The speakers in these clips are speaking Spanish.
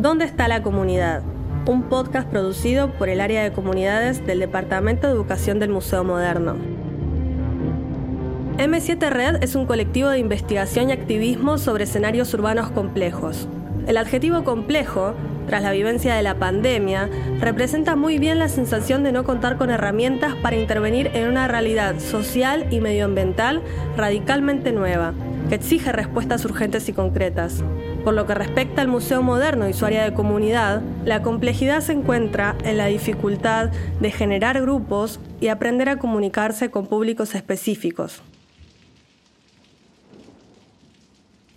¿Dónde está la comunidad? Un podcast producido por el área de comunidades del Departamento de Educación del Museo Moderno. M7 Red es un colectivo de investigación y activismo sobre escenarios urbanos complejos. El adjetivo complejo, tras la vivencia de la pandemia, representa muy bien la sensación de no contar con herramientas para intervenir en una realidad social y medioambiental radicalmente nueva, que exige respuestas urgentes y concretas. Por lo que respecta al Museo Moderno y su área de comunidad, la complejidad se encuentra en la dificultad de generar grupos y aprender a comunicarse con públicos específicos.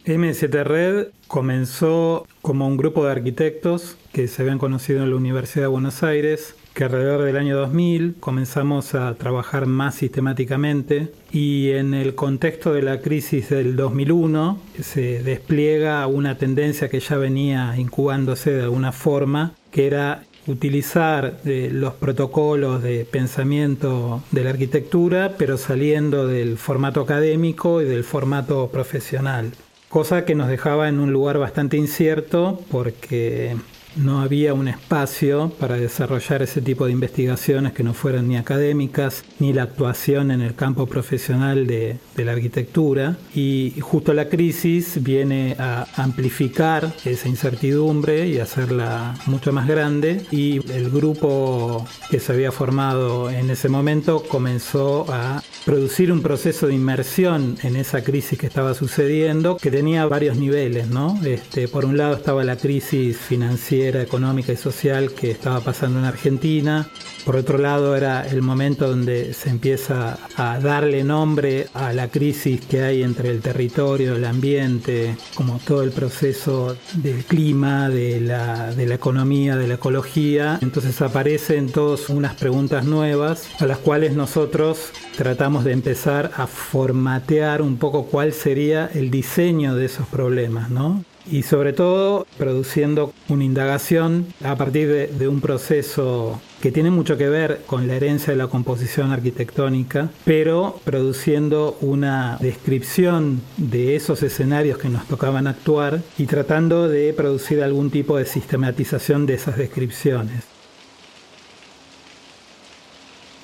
M7 Red comenzó como un grupo de arquitectos que se habían conocido en la Universidad de Buenos Aires, que alrededor del año 2000 comenzamos a trabajar más sistemáticamente y en el contexto de la crisis del 2001 se despliega una tendencia que ya venía incubándose de alguna forma, que era utilizar eh, los protocolos de pensamiento de la arquitectura, pero saliendo del formato académico y del formato profesional. Cosa que nos dejaba en un lugar bastante incierto porque no había un espacio para desarrollar ese tipo de investigaciones que no fueran ni académicas ni la actuación en el campo profesional de, la arquitectura y justo la crisis viene a amplificar esa incertidumbre y hacerla mucho más grande y el grupo que se había formado en ese momento comenzó a producir un proceso de inmersión en esa crisis que estaba sucediendo que tenía varios niveles, ¿no? Este, por un lado estaba la crisis financiera económica y social que estaba pasando en Argentina. Por otro lado, era el momento donde se empieza a darle nombre a la crisis que hay entre el territorio, el ambiente, como todo el proceso del clima, de la, de la economía, de la ecología. Entonces aparecen todas unas preguntas nuevas a las cuales nosotros tratamos de empezar a formatear un poco cuál sería el diseño de esos problemas, ¿no? Y sobre todo produciendo una indagación a partir de, un proceso que tiene mucho que ver con la herencia de la composición arquitectónica, pero produciendo una descripción de esos escenarios que nos tocaban actuar y tratando de producir algún tipo de sistematización de esas descripciones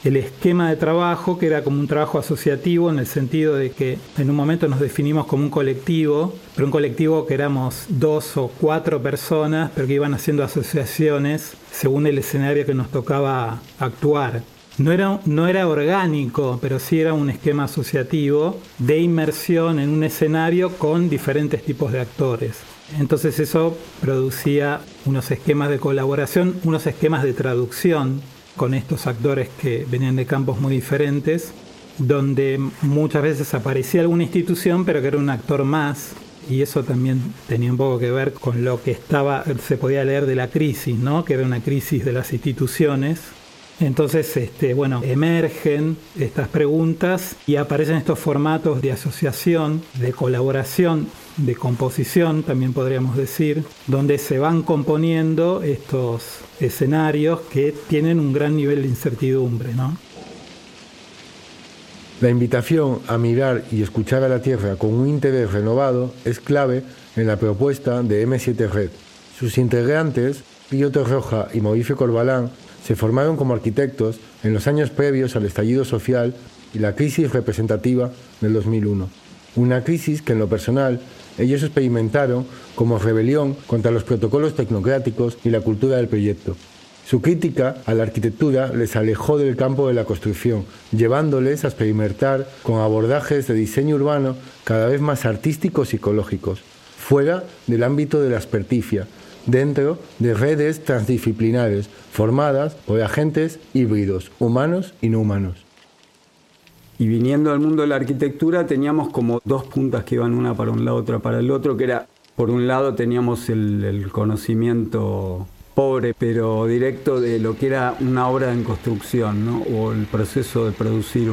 el esquema de trabajo, que era como un trabajo asociativo en el sentido de que en un momento nos definimos como un colectivo, pero un colectivo que éramos dos o cuatro personas, pero que iban haciendo asociaciones según el escenario que nos tocaba actuar. No era, no era orgánico, pero sí era un esquema asociativo de inmersión en un escenario con diferentes tipos de actores. Entonces eso producía unos esquemas de colaboración, unos esquemas de traducción con estos actores que venían de campos muy diferentes, donde muchas veces aparecía alguna institución, pero que era un actor más, y eso también tenía un poco que ver con lo que estaba, se podía leer de la crisis, ¿no? que era una crisis de las instituciones. Entonces, este, bueno, emergen estas preguntas y aparecen estos formatos de asociación, de colaboración de composición, también podríamos decir, donde se van componiendo estos escenarios que tienen un gran nivel de incertidumbre. ¿no? La invitación a mirar y escuchar a la Tierra con un interés renovado es clave en la propuesta de M7 Red. Sus integrantes, Pío Torroja y Mauricio Corbalán, se formaron como arquitectos en los años previos al estallido social y la crisis representativa del 2001. Una crisis que en lo personal ellos experimentaron como rebelión contra los protocolos tecnocráticos y la cultura del proyecto. Su crítica a la arquitectura les alejó del campo de la construcción, llevándoles a experimentar con abordajes de diseño urbano cada vez más artísticos y ecológicos, fuera del ámbito de la experticia, dentro de redes transdisciplinares formadas por agentes híbridos, humanos y no humanos. Y viniendo al mundo de la arquitectura teníamos como dos puntas que iban una para un lado, otra para el otro, que era, por un lado teníamos el, conocimiento pobre pero directo de lo que era una obra en construcción ¿no? o el proceso de producir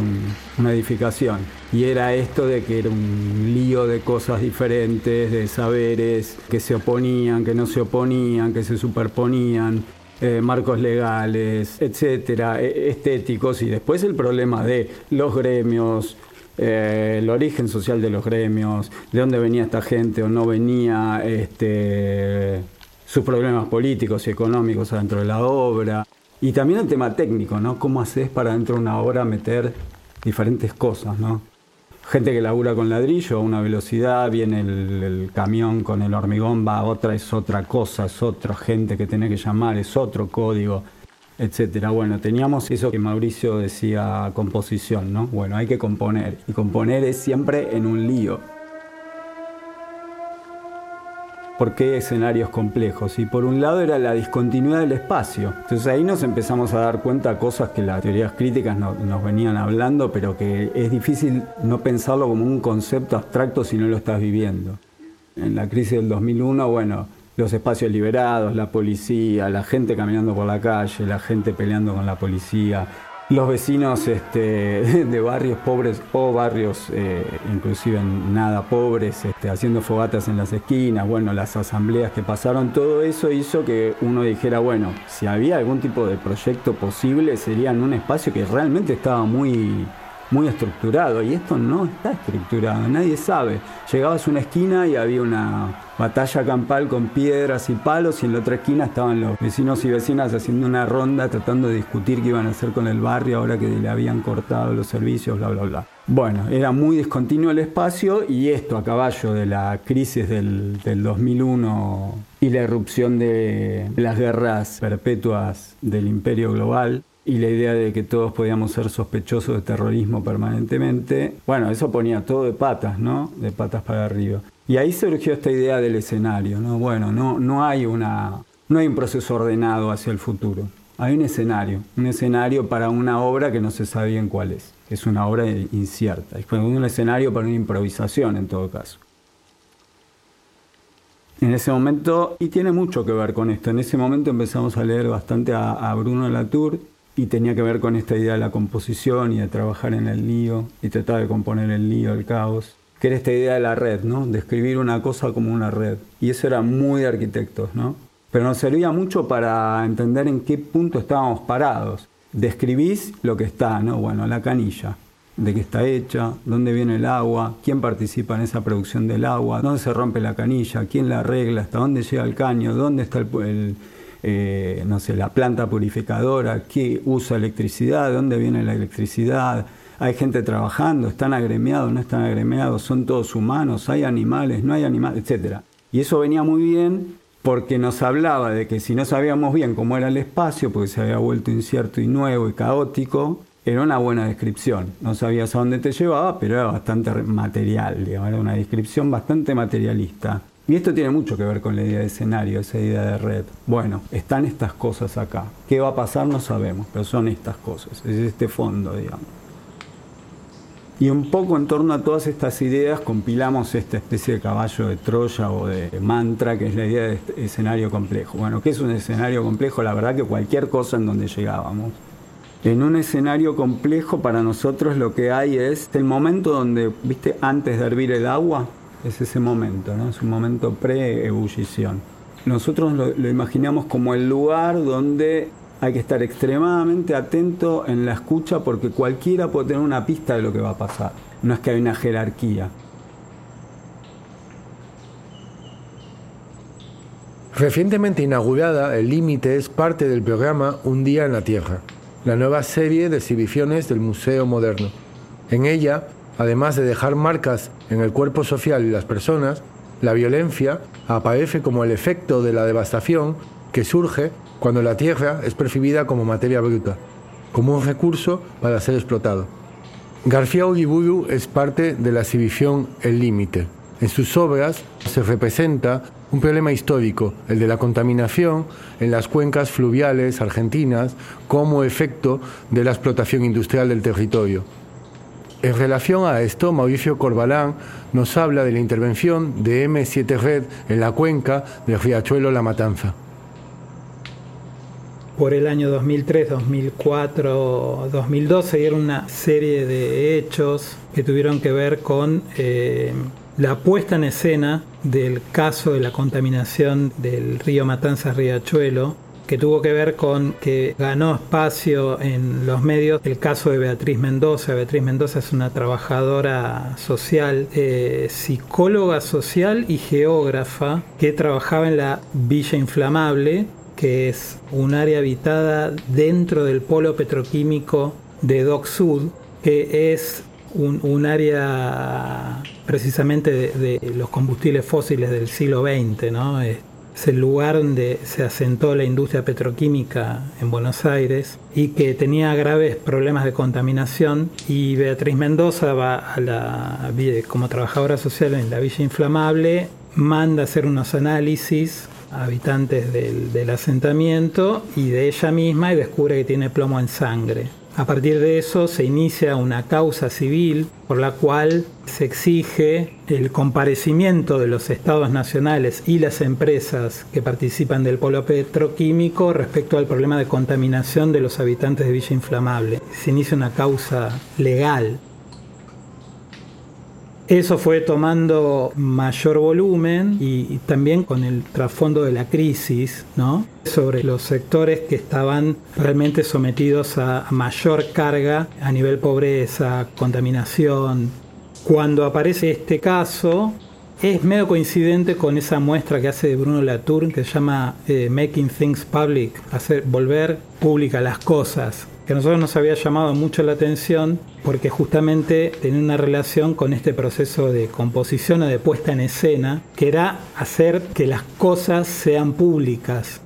una edificación. Y era esto de que era un lío de cosas diferentes, de saberes que se oponían, que no se oponían, que se superponían, eh, marcos legales, etcétera, e, estéticos, y después el problema de los gremios, eh, el origen social de los gremios, de dónde venía esta gente o no venía, este, sus problemas políticos y económicos dentro de la obra. Y también el tema técnico, ¿no? ¿Cómo haces para dentro de una obra meter diferentes cosas, ¿no? Gente que labura con ladrillo a una velocidad, viene el, camión con el hormigón, va a otra, es otra cosa, es otra gente que tiene que llamar, es otro código, etcétera. Bueno, teníamos eso que Mauricio decía, composición, ¿no? Bueno, hay que componer. Y componer es siempre en un lío. ¿Por qué escenarios complejos? Y por un lado era la discontinuidad del espacio. Entonces ahí nos empezamos a dar cuenta cosas que las teorías críticas nos venían hablando, pero que es difícil no pensarlo como un concepto abstracto si no lo estás viviendo. En la crisis del 2001, bueno, los espacios liberados, la policía, la gente caminando por la calle, la gente peleando con la policía, los vecinos este, de barrios pobres o barrios eh, inclusive nada pobres, este, haciendo fogatas en las esquinas, bueno, las asambleas que pasaron, todo eso hizo que uno dijera, bueno, si había algún tipo de proyecto posible, sería en un espacio que realmente estaba muy muy estructurado y esto no está estructurado, nadie sabe. Llegabas a una esquina y había una batalla campal con piedras y palos y en la otra esquina estaban los vecinos y vecinas haciendo una ronda tratando de discutir qué iban a hacer con el barrio ahora que le habían cortado los servicios, bla, bla, bla. Bueno, era muy discontinuo el espacio y esto a caballo de la crisis del, del 2001 y la erupción de las guerras perpetuas del imperio global, y la idea de que todos podíamos ser sospechosos de terrorismo permanentemente, bueno, eso ponía todo de patas, ¿no? De patas para arriba. Y ahí surgió esta idea del escenario, ¿no? Bueno, no, no, hay, una, no hay un proceso ordenado hacia el futuro. Hay un escenario, un escenario para una obra que no se sabe bien cuál es. Es una obra incierta. Es un escenario para una improvisación en todo caso. En ese momento, y tiene mucho que ver con esto, en ese momento empezamos a leer bastante a, a Bruno Latour y tenía que ver con esta idea de la composición y de trabajar en el lío y tratar de componer el lío, el caos, que era esta idea de la red, ¿no? Escribir una cosa como una red. Y eso era muy de arquitectos, ¿no? Pero nos servía mucho para entender en qué punto estábamos parados. Describís lo que está, ¿no? Bueno, la canilla, de qué está hecha, dónde viene el agua, quién participa en esa producción del agua, dónde se rompe la canilla, quién la arregla, hasta dónde llega el caño, dónde está el eh, no sé, la planta purificadora, qué usa electricidad, de dónde viene la electricidad, hay gente trabajando, están agremiados, no están agremiados, son todos humanos, hay animales, no hay animales, etc. Y eso venía muy bien porque nos hablaba de que si no sabíamos bien cómo era el espacio, porque se había vuelto incierto y nuevo y caótico, era una buena descripción. No sabías a dónde te llevaba, pero era bastante material, digamos, era una descripción bastante materialista. Y esto tiene mucho que ver con la idea de escenario, esa idea de red. Bueno, están estas cosas acá. ¿Qué va a pasar? No sabemos, pero son estas cosas. Es este fondo, digamos. Y un poco en torno a todas estas ideas compilamos esta especie de caballo de Troya o de mantra, que es la idea de este escenario complejo. Bueno, ¿qué es un escenario complejo? La verdad que cualquier cosa en donde llegábamos. En un escenario complejo para nosotros lo que hay es el momento donde, viste, antes de hervir el agua, es ese momento, ¿no? es un momento pre-ebullición. Nosotros lo, imaginamos como el lugar donde hay que estar extremadamente atento en la escucha porque cualquiera puede tener una pista de lo que va a pasar. No es que hay una jerarquía. Recientemente inaugurada, El Límite es parte del programa Un día en la Tierra, la nueva serie de exhibiciones del Museo Moderno. En ella además de dejar marcas en el cuerpo social y las personas, la violencia aparece como el efecto de la devastación que surge cuando la tierra es percibida como materia bruta, como un recurso para ser explotado. García Uriburu es parte de la exhibición El Límite. En sus obras se representa un problema histórico, el de la contaminación en las cuencas fluviales argentinas como efecto de la explotación industrial del territorio. En relación a esto, Mauricio Corbalán nos habla de la intervención de M7 Red en la cuenca del riachuelo La Matanza. Por el año 2003, 2004, 2012 se dieron una serie de hechos que tuvieron que ver con eh, la puesta en escena del caso de la contaminación del río Matanza-Riachuelo que tuvo que ver con que ganó espacio en los medios el caso de Beatriz Mendoza. Beatriz Mendoza es una trabajadora social, eh, psicóloga social y geógrafa que trabajaba en la Villa Inflamable, que es un área habitada dentro del polo petroquímico de Dock Sud, que es un, área precisamente de, los combustibles fósiles del siglo XX, ¿no? Es, el lugar donde se asentó la industria petroquímica en Buenos Aires y que tenía graves problemas de contaminación y Beatriz Mendoza va a la como trabajadora social en la Villa Inflamable, manda hacer unos análisis a habitantes del, del asentamiento y de ella misma y descubre que tiene plomo en sangre. A partir de eso se inicia una causa civil por la cual se exige el comparecimiento de los estados nacionales y las empresas que participan del polo petroquímico respecto al problema de contaminación de los habitantes de Villa Inflamable. Se inicia una causa legal eso fue tomando mayor volumen y, también con el trasfondo de la crisis, ¿no? Sobre los sectores que estaban realmente sometidos a mayor carga a nivel pobreza, contaminación. Cuando aparece este caso, es medio coincidente con esa muestra que hace Bruno Latour que se llama eh, Making Things Public, hacer volver pública las cosas que a nosotros nos había llamado mucho la atención porque justamente tenía una relación con este proceso de composición o de puesta en escena, que era hacer que las cosas sean públicas,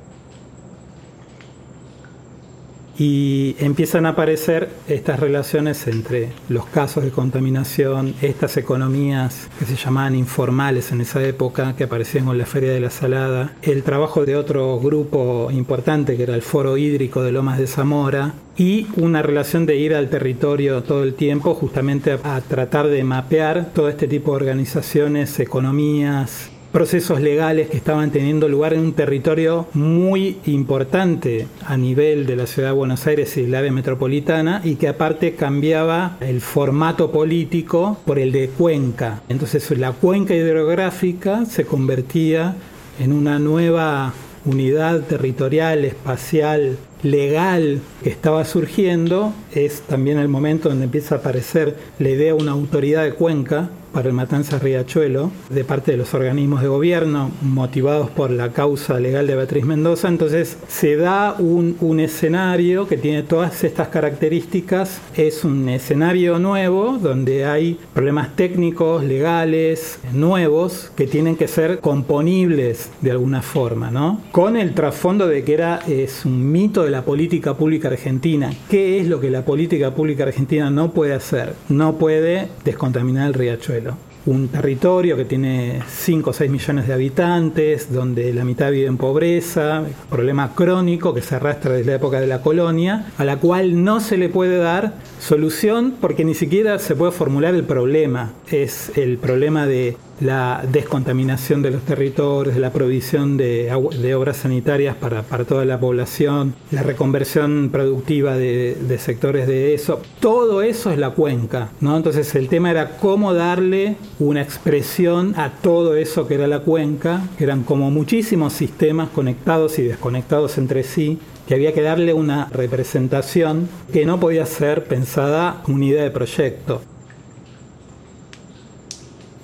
y empiezan a aparecer estas relaciones entre los casos de contaminación, estas economías que se llamaban informales en esa época, que aparecían con la Feria de la Salada, el trabajo de otro grupo importante que era el Foro Hídrico de Lomas de Zamora, y una relación de ir al territorio todo el tiempo justamente a, a tratar de mapear todo este tipo de organizaciones, economías, procesos legales que estaban teniendo lugar en un territorio muy importante a nivel de la ciudad de Buenos Aires y la área metropolitana y que aparte cambiaba el formato político por el de cuenca. Entonces la cuenca hidrográfica se convertía en una nueva unidad territorial, espacial, legal que estaba surgiendo, es también el momento donde empieza a aparecer la idea de una autoridad de cuenca para el Matanza Riachuelo de parte de los organismos de gobierno motivados por la causa legal de Beatriz Mendoza. Entonces se da un, un, escenario que tiene todas estas características. Es un escenario nuevo donde hay problemas técnicos, legales, nuevos que tienen que ser componibles de alguna forma, ¿no? Con el trasfondo de que era es un mito de la política pública argentina. ¿Qué es lo que la política pública argentina no puede hacer? No puede descontaminar el riachuelo un territorio que tiene 5 o 6 millones de habitantes, donde la mitad vive en pobreza, problema crónico que se arrastra desde la época de la colonia, a la cual no se le puede dar solución porque ni siquiera se puede formular el problema. Es el problema de la descontaminación de los territorios, la provisión de, obras sanitarias para, toda la población, la reconversión productiva de, sectores de eso, todo eso es la cuenca, ¿no? Entonces el tema era cómo darle una expresión a todo eso que era la cuenca, que eran como muchísimos sistemas conectados y desconectados entre sí, que había que darle una representación que no podía ser pensada como una idea de proyecto.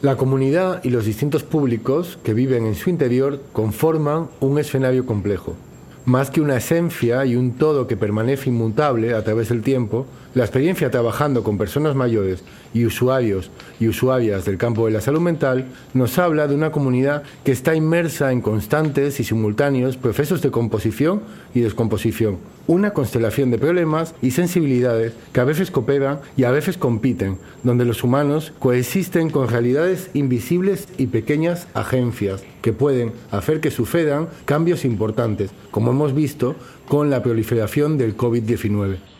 La comunidad y los distintos públicos que viven en su interior conforman un escenario complejo. Más que una esencia y un todo que permanece inmutable a través del tiempo, la experiencia trabajando con personas mayores y usuarios y usuarias del campo de la salud mental nos habla de una comunidad que está inmersa en constantes y simultáneos procesos de composición y descomposición, una constelación de problemas y sensibilidades que a veces cooperan y a veces compiten, donde los humanos coexisten con realidades invisibles y pequeñas agencias que pueden hacer que sucedan cambios importantes, como hemos visto con la proliferación del COVID-19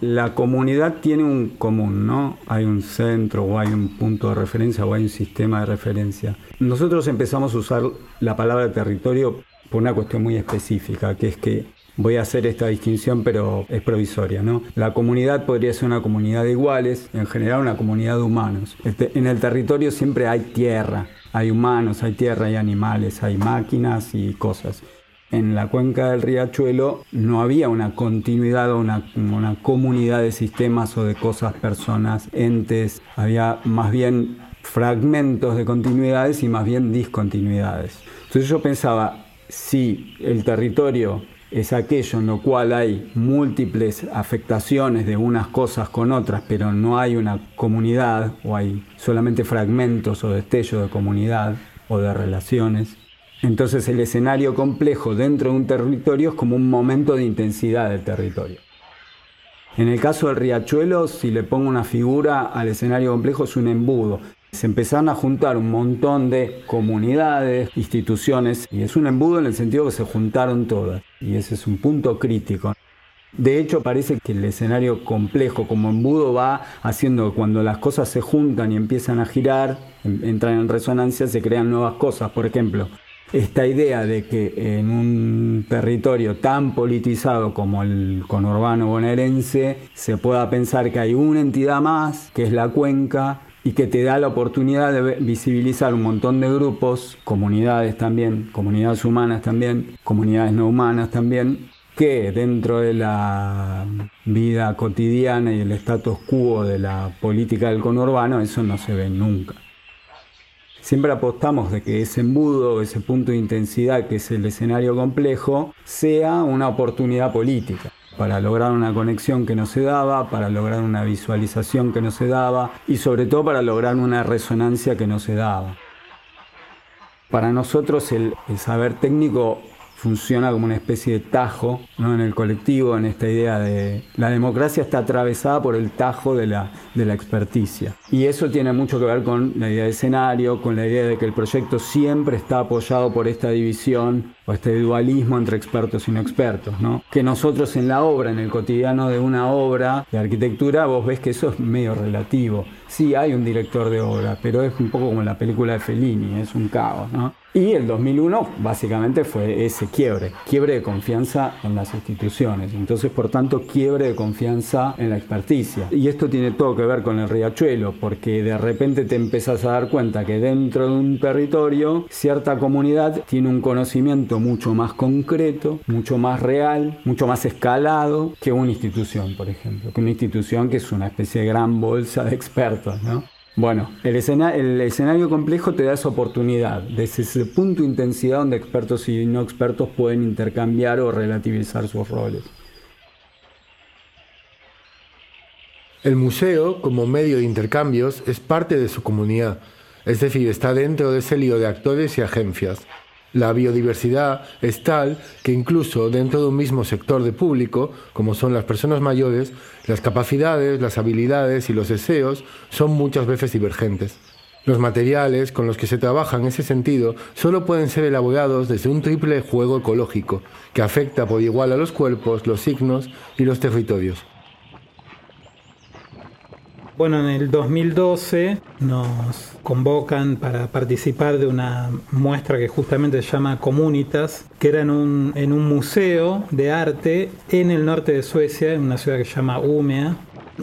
la comunidad tiene un común, ¿no? Hay un centro o hay un punto de referencia o hay un sistema de referencia. Nosotros empezamos a usar la palabra territorio por una cuestión muy específica, que es que voy a hacer esta distinción, pero es provisoria, ¿no? La comunidad podría ser una comunidad de iguales, en general una comunidad de humanos. Este, en el territorio siempre hay tierra, hay humanos, hay tierra, hay animales, hay máquinas y cosas. En la cuenca del riachuelo no había una continuidad o una, comunidad de sistemas o de cosas, personas, entes, había más bien fragmentos de continuidades y más bien discontinuidades. Entonces yo pensaba, si el territorio es aquello en lo cual hay múltiples afectaciones de unas cosas con otras, pero no hay una comunidad o hay solamente fragmentos o destellos de comunidad o de relaciones. Entonces el escenario complejo dentro de un territorio es como un momento de intensidad del territorio. En el caso del riachuelo, si le pongo una figura al escenario complejo, es un embudo se empezaron a juntar un montón de comunidades, instituciones, y es un embudo en el sentido que se juntaron todas. Y ese es un punto crítico. De hecho, parece que el escenario complejo como embudo va haciendo que cuando las cosas se juntan y empiezan a girar, entran en resonancia, se crean nuevas cosas. Por ejemplo, esta idea de que en un territorio tan politizado como el conurbano bonaerense se pueda pensar que hay una entidad más, que es la cuenca, y que te da la oportunidad de visibilizar un montón de grupos, comunidades también, comunidades humanas también, comunidades no humanas también, que dentro de la vida cotidiana y el status quo de la política del conurbano, eso no se ve nunca. Siempre apostamos de que ese embudo, ese punto de intensidad que es el escenario complejo, sea una oportunidad política para lograr una conexión que no se daba, para lograr una visualización que no se daba y sobre todo para lograr una resonancia que no se daba. Para nosotros el, saber técnico funciona como una especie de tajo ¿no? en el colectivo, en esta idea de la democracia está atravesada por el tajo de la, de la experticia. Y eso tiene mucho que ver con la idea de escenario, con la idea de que el proyecto siempre está apoyado por esta división o este dualismo entre expertos y no expertos, ¿no? Que nosotros en la obra, en el cotidiano de una obra de arquitectura, vos ves que eso es medio relativo. Sí, hay un director de obra, pero es un poco como la película de Fellini, es un caos, ¿no? Y el 2001 básicamente fue ese quiebre, quiebre de confianza en las instituciones. Entonces, por tanto, quiebre de confianza en la experticia. Y esto tiene todo que ver con el riachuelo, porque de repente te empezás a dar cuenta que dentro de un territorio, cierta comunidad tiene un conocimiento mucho más concreto, mucho más real, mucho más escalado que una institución, por ejemplo. Que una institución que es una especie de gran bolsa de expertos, ¿no? Bueno, el, escenario complejo te da esa oportunidad, desde ese punto de intensidad donde expertos y no expertos pueden intercambiar o relativizar sus roles. El museo, como medio de intercambios, es parte de su comunidad, es decir, está dentro de ese lío de actores y agencias. La biodiversidad es tal que incluso dentro de un mismo sector de público, como son las personas mayores, las capacidades, las habilidades y los deseos son muchas veces divergentes. Los materiales con los que se trabaja en ese sentido solo pueden ser elaborados desde un triple juego ecológico que afecta por igual a los cuerpos, los signos y los territorios. Bueno, en el 2012 nos convocan para participar de una muestra que justamente se llama Comunitas, que era en un, en un museo de arte en el norte de Suecia, en una ciudad que se llama Umea.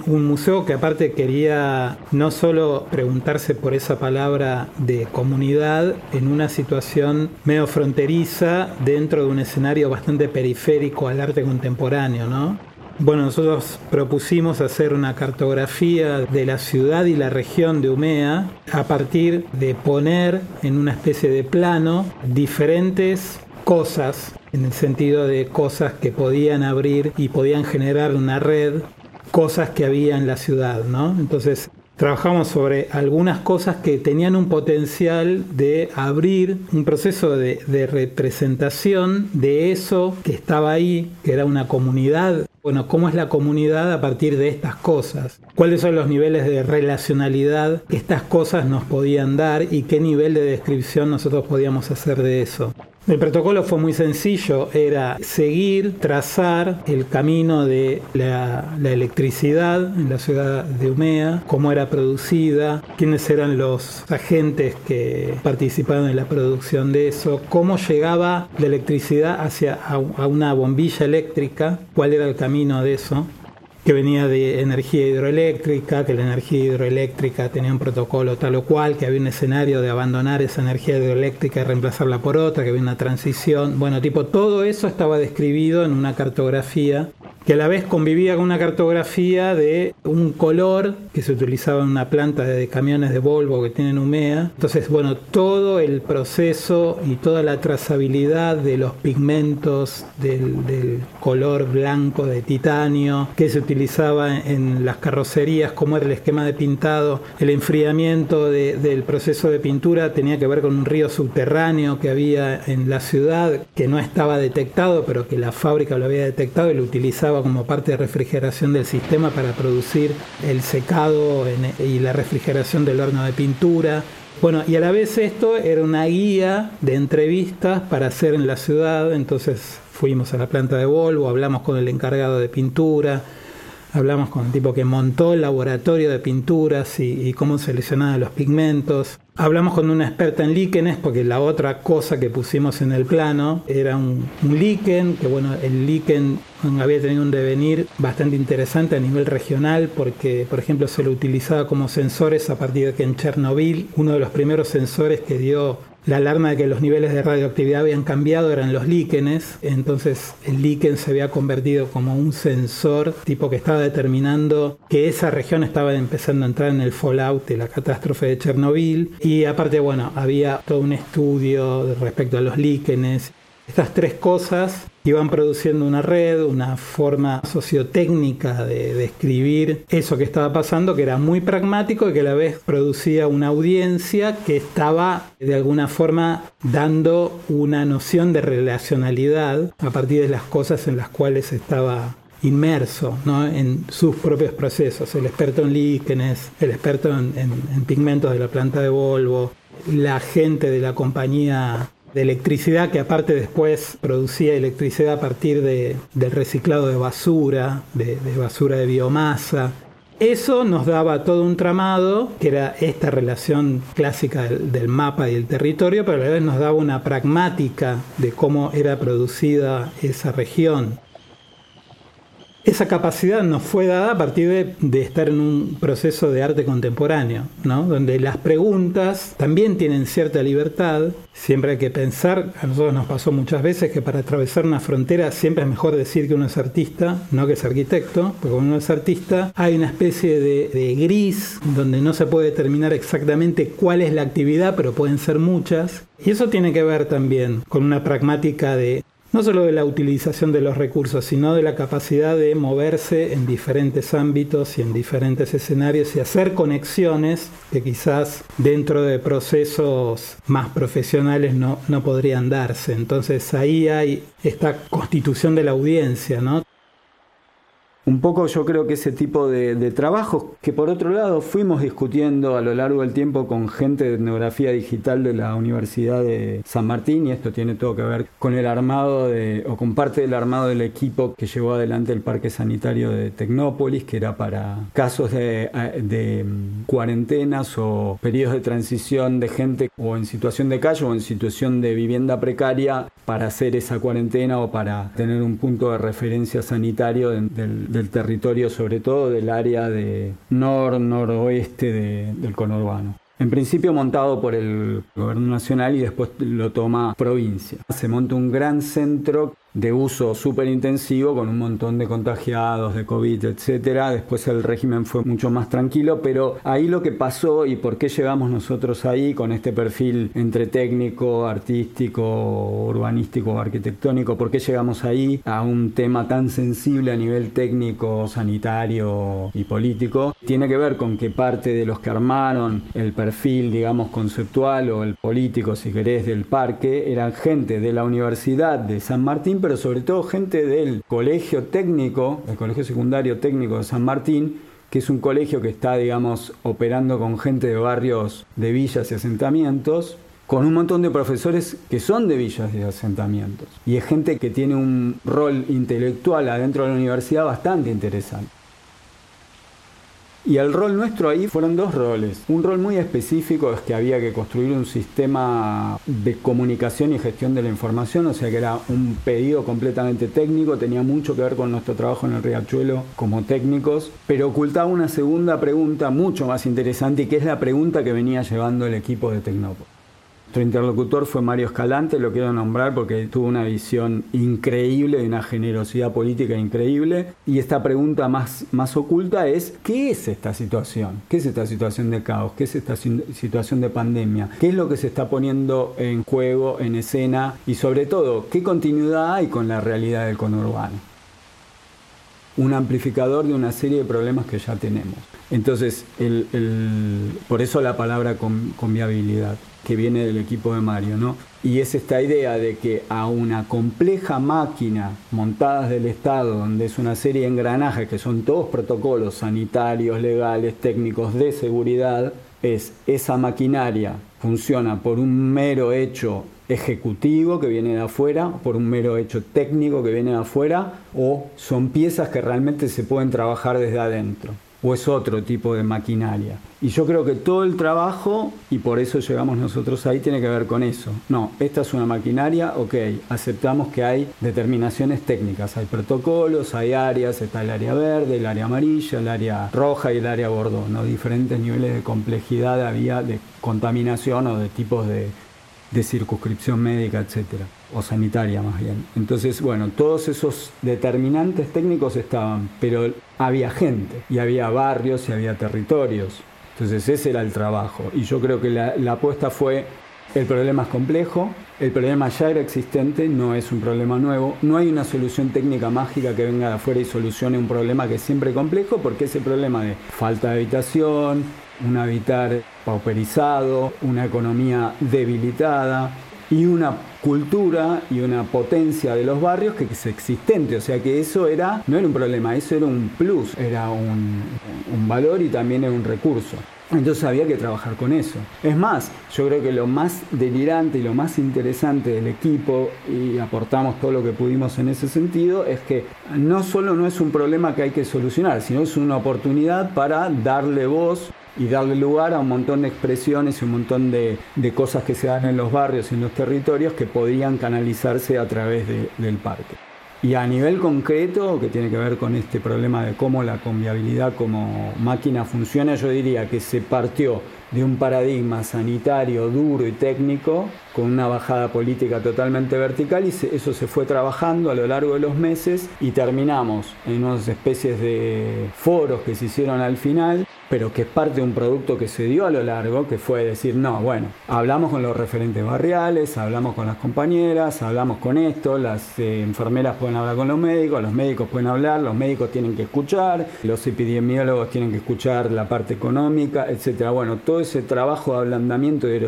Un museo que aparte quería no solo preguntarse por esa palabra de comunidad en una situación medio fronteriza dentro de un escenario bastante periférico al arte contemporáneo, ¿no? Bueno, nosotros propusimos hacer una cartografía de la ciudad y la región de Umea a partir de poner en una especie de plano diferentes cosas, en el sentido de cosas que podían abrir y podían generar una red, cosas que había en la ciudad, ¿no? Entonces trabajamos sobre algunas cosas que tenían un potencial de abrir un proceso de, representación de eso que estaba ahí, que era una comunidad bueno, ¿cómo es la comunidad a partir de estas cosas? ¿Cuáles son los niveles de relacionalidad que estas cosas nos podían dar y qué nivel de descripción nosotros podíamos hacer de eso? El protocolo fue muy sencillo, era seguir, trazar el camino de la, electricidad en la ciudad de Umea, cómo era producida, quiénes eran los agentes que participaron en la producción de eso, cómo llegaba la electricidad hacia a una bombilla eléctrica, cuál era el camino de eso. Que venía de energía hidroeléctrica, que la energía hidroeléctrica tenía un protocolo tal o cual, que había un escenario de abandonar esa energía hidroeléctrica y reemplazarla por otra, que había una transición. Bueno, tipo, todo eso estaba describido en una cartografía que a la vez convivía con una cartografía de un color que se utilizaba en una planta de camiones de Volvo que tienen humea. Entonces, bueno, todo el proceso y toda la trazabilidad de los pigmentos del, color blanco de titanio que se utilizaba en las carrocerías, cómo era el esquema de pintado, el enfriamiento del proceso de pintura tenía que ver con un río subterráneo que había en la ciudad que no estaba detectado, pero que la fábrica lo había detectado y lo utilizaba como parte de refrigeración del sistema para producir el secado y la refrigeración del horno de pintura. Bueno, y a la vez esto era una guía de entrevistas para hacer en la ciudad, entonces fuimos a la planta de Volvo, hablamos con el encargado de pintura, hablamos con el tipo que montó el laboratorio de pinturas y, cómo seleccionaba los pigmentos. Hablamos con una experta en líquenes, porque la otra cosa que pusimos en el plano era un, líquen, que bueno, el líquen había tenido un devenir bastante interesante a nivel regional, porque por ejemplo se lo utilizaba como sensores a partir de que en Chernobyl, uno de los primeros sensores que dio la alarma de que los niveles de radioactividad habían cambiado eran los líquenes, entonces el líquen se había convertido como un sensor tipo que estaba determinando que esa región estaba empezando a entrar en el fallout de la catástrofe de Chernobyl. Y aparte bueno, había todo un estudio respecto a los líquenes. Estas tres cosas iban produciendo una red, una forma sociotécnica de describir eso que estaba pasando, que era muy pragmático y que a la vez producía una audiencia que estaba de alguna forma dando una noción de relacionalidad a partir de las cosas en las cuales estaba inmerso en sus propios procesos. El experto en líquenes, el experto en pigmentos de la planta de Volvo, la gente de la compañía de electricidad que aparte después producía electricidad a partir de, del reciclado de basura, de, basura de biomasa. Eso nos daba todo un tramado, que era esta relación clásica del, del, mapa y el territorio, pero a la vez nos daba una pragmática de cómo era producida esa región. Esa capacidad nos fue dada a partir de, estar en un proceso de arte contemporáneo, ¿no? donde las preguntas también tienen cierta libertad. Siempre hay que pensar, a nosotros nos pasó muchas veces que para atravesar una frontera siempre es mejor decir que uno es artista, no que es arquitecto, porque cuando uno es artista hay una especie de, de gris donde no se puede determinar exactamente cuál es la actividad, pero pueden ser muchas. Y eso tiene que ver también con una pragmática de no solo de la utilización de los recursos, sino de la capacidad de moverse en diferentes ámbitos y en diferentes escenarios y hacer conexiones que quizás dentro de procesos más profesionales no, no podrían darse. Entonces ahí hay esta constitución de la audiencia, ¿no? Un poco yo creo que ese tipo de, trabajos que por otro lado fuimos discutiendo a lo largo del tiempo con gente de etnografía digital de la Universidad de San Martín y esto tiene todo que ver con el armado de, o con parte del armado del equipo que llevó adelante el Parque Sanitario de Tecnópolis, que era para casos de, de mm, cuarentenas o periodos de transición de gente o en situación de calle o en situación de vivienda precaria para hacer esa cuarentena o para tener un punto de referencia sanitario del del territorio, sobre todo del área de nor-noroeste del conurbano. En principio montado por el gobierno nacional y después lo toma provincia. Se monta un gran centro de uso súper intensivo con un montón de contagiados de COVID, etcétera. Después el régimen fue mucho más tranquilo, pero ahí lo que pasó y por qué llegamos nosotros ahí con este perfil entre técnico, artístico, urbanístico, arquitectónico, por qué llegamos ahí a un tema tan sensible a nivel técnico, sanitario y político, tiene que ver con que parte de los que armaron el perfil, digamos, conceptual o el político, si querés, del parque, eran gente de la Universidad de San Martín, pero sobre todo gente del Colegio Técnico, el Colegio Secundario Técnico de San Martín, que es un colegio que está, digamos, operando con gente de barrios de villas y asentamientos, con un montón de profesores que son de villas y asentamientos. Y es gente que tiene un rol intelectual adentro de la universidad bastante interesante. Y el rol nuestro ahí fueron dos roles. Un rol muy específico es que había que construir un sistema de comunicación y gestión de la información, o sea que era un pedido completamente técnico, tenía mucho que ver con nuestro trabajo en el Riachuelo como técnicos, pero ocultaba una segunda pregunta mucho más interesante y que es la pregunta que venía llevando el equipo de Tecnopo. Nuestro interlocutor fue Mario Escalante, lo quiero nombrar porque tuvo una visión increíble y una generosidad política increíble. Y esta pregunta más, más oculta es, ¿qué es esta situación? ¿Qué es esta situación de caos? ¿Qué es esta situación de pandemia? ¿Qué es lo que se está poniendo en juego, en escena? Y sobre todo, ¿qué continuidad hay con la realidad del conurbano? Un amplificador de una serie de problemas que ya tenemos. Entonces, por eso la palabra con, viabilidad que viene del equipo de Mario, ¿no? Y es esta idea de que a una compleja máquina montada del Estado, donde es una serie de engranajes que son todos protocolos sanitarios, legales, técnicos de seguridad, es esa maquinaria funciona por un mero hecho ejecutivo que viene de afuera, por un mero hecho técnico que viene de afuera, o son piezas que realmente se pueden trabajar desde adentro o es otro tipo de maquinaria. Y yo creo que todo el trabajo, y por eso llegamos nosotros ahí, tiene que ver con eso. No, esta es una maquinaria, ok, aceptamos que hay determinaciones técnicas, hay protocolos, hay áreas, está el área verde, el área amarilla, el área roja y el área bordó, ¿no? diferentes niveles de complejidad había de contaminación o de tipos de, de circunscripción médica, etcétera, o sanitaria más bien. Entonces, bueno, todos esos determinantes técnicos estaban, pero había gente, y había barrios, y había territorios. Entonces ese era el trabajo. Y yo creo que la, la apuesta fue, el problema es complejo, el problema ya era existente, no es un problema nuevo, no hay una solución técnica mágica que venga de afuera y solucione un problema que es siempre complejo, porque ese problema de falta de habitación, un habitar pauperizado, una economía debilitada y una cultura y una potencia de los barrios que es existente. O sea que eso era, no era un problema, eso era un plus, era un, un valor y también era un recurso. Entonces había que trabajar con eso. Es más, yo creo que lo más delirante y lo más interesante del equipo, y aportamos todo lo que pudimos en ese sentido, es que no solo no es un problema que hay que solucionar, sino es una oportunidad para darle voz y darle lugar a un montón de expresiones y un montón de, cosas que se dan en los barrios y en los territorios que podrían canalizarse a través del parque. Y a nivel concreto, que tiene que ver con este problema de cómo la conviabilidad como máquina funciona, yo diría que se partió de un paradigma sanitario duro y técnico con una bajada política totalmente vertical y eso se fue trabajando a lo largo de los meses y terminamos en unas especies de foros que se hicieron al final pero que es parte de un producto que se dio a lo largo, que fue decir, no, bueno, hablamos con los referentes barriales, hablamos con las compañeras, hablamos con esto, las eh, enfermeras pueden hablar con los médicos, los médicos pueden hablar, los médicos tienen que escuchar, los epidemiólogos tienen que escuchar la parte económica, etcétera. Bueno, todo ese trabajo de ablandamiento y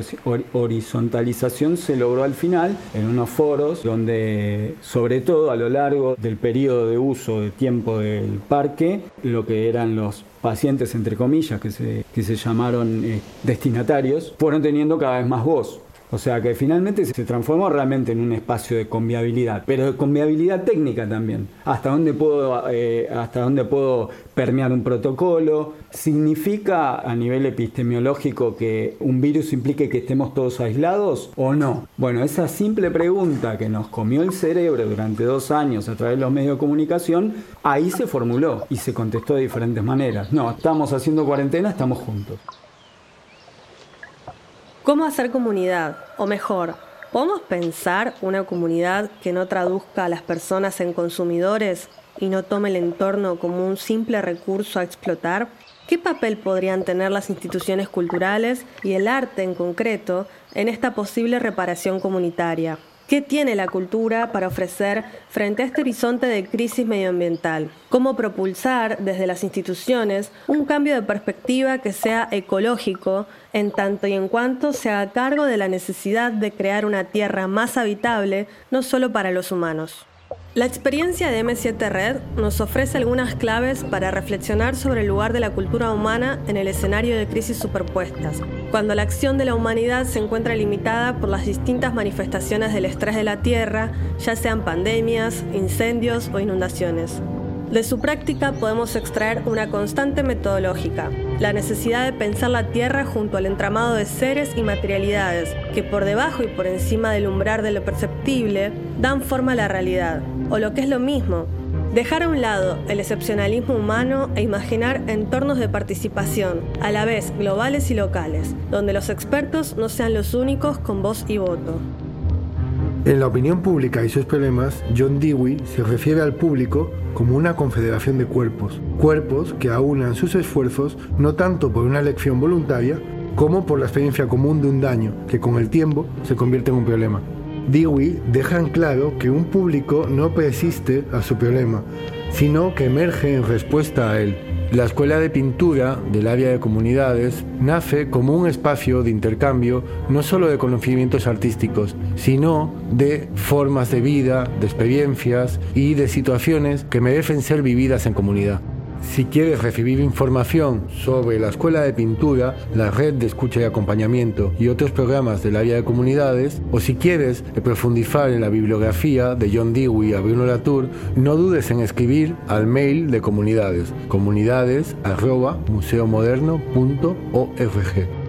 horizontalización se logró al final en unos foros donde, sobre todo a lo largo del periodo de uso de tiempo del parque, lo que eran los pacientes, entre comillas, que se, que se llamaron eh, destinatarios, fueron teniendo cada vez más voz. O sea que finalmente se transformó realmente en un espacio de conviabilidad, pero de conviabilidad técnica también. Hasta dónde puedo, eh, hasta dónde puedo permear un protocolo. ¿Significa a nivel epistemiológico que un virus implique que estemos todos aislados o no? Bueno, esa simple pregunta que nos comió el cerebro durante dos años a través de los medios de comunicación, ahí se formuló y se contestó de diferentes maneras. No, estamos haciendo cuarentena, estamos juntos. ¿Cómo hacer comunidad? O mejor, ¿podemos pensar una comunidad que no traduzca a las personas en consumidores y no tome el entorno como un simple recurso a explotar? ¿Qué papel podrían tener las instituciones culturales y el arte en concreto en esta posible reparación comunitaria? ¿Qué tiene la cultura para ofrecer frente a este horizonte de crisis medioambiental? ¿Cómo propulsar desde las instituciones un cambio de perspectiva que sea ecológico en tanto y en cuanto se haga cargo de la necesidad de crear una tierra más habitable no solo para los humanos? La experiencia de M7 Red nos ofrece algunas claves para reflexionar sobre el lugar de la cultura humana en el escenario de crisis superpuestas, cuando la acción de la humanidad se encuentra limitada por las distintas manifestaciones del estrés de la Tierra, ya sean pandemias, incendios o inundaciones. De su práctica podemos extraer una constante metodológica, la necesidad de pensar la Tierra junto al entramado de seres y materialidades que por debajo y por encima del umbral de lo perceptible dan forma a la realidad, o lo que es lo mismo, Dejar a un lado el excepcionalismo humano e imaginar entornos de participación, a la vez globales y locales, donde los expertos no sean los únicos con voz y voto. En la opinión pública y sus problemas, John Dewey se refiere al público como una confederación de cuerpos, cuerpos que aunan sus esfuerzos no tanto por una elección voluntaria, como por la experiencia común de un daño que con el tiempo se convierte en un problema. Dewey deja en claro que un público no persiste a su problema, sino que emerge en respuesta a él. La Escuela de Pintura del área de comunidades nace como un espacio de intercambio no solo de conocimientos artísticos, sino de formas de vida, de experiencias y de situaciones que merecen ser vividas en comunidad. Si quieres recibir información sobre la Escuela de Pintura, la Red de Escucha y Acompañamiento y otros programas del área de comunidades, o si quieres profundizar en la bibliografía de John Dewey y Bruno Latour, no dudes en escribir al mail de comunidades, comunidades@museomoderno.org.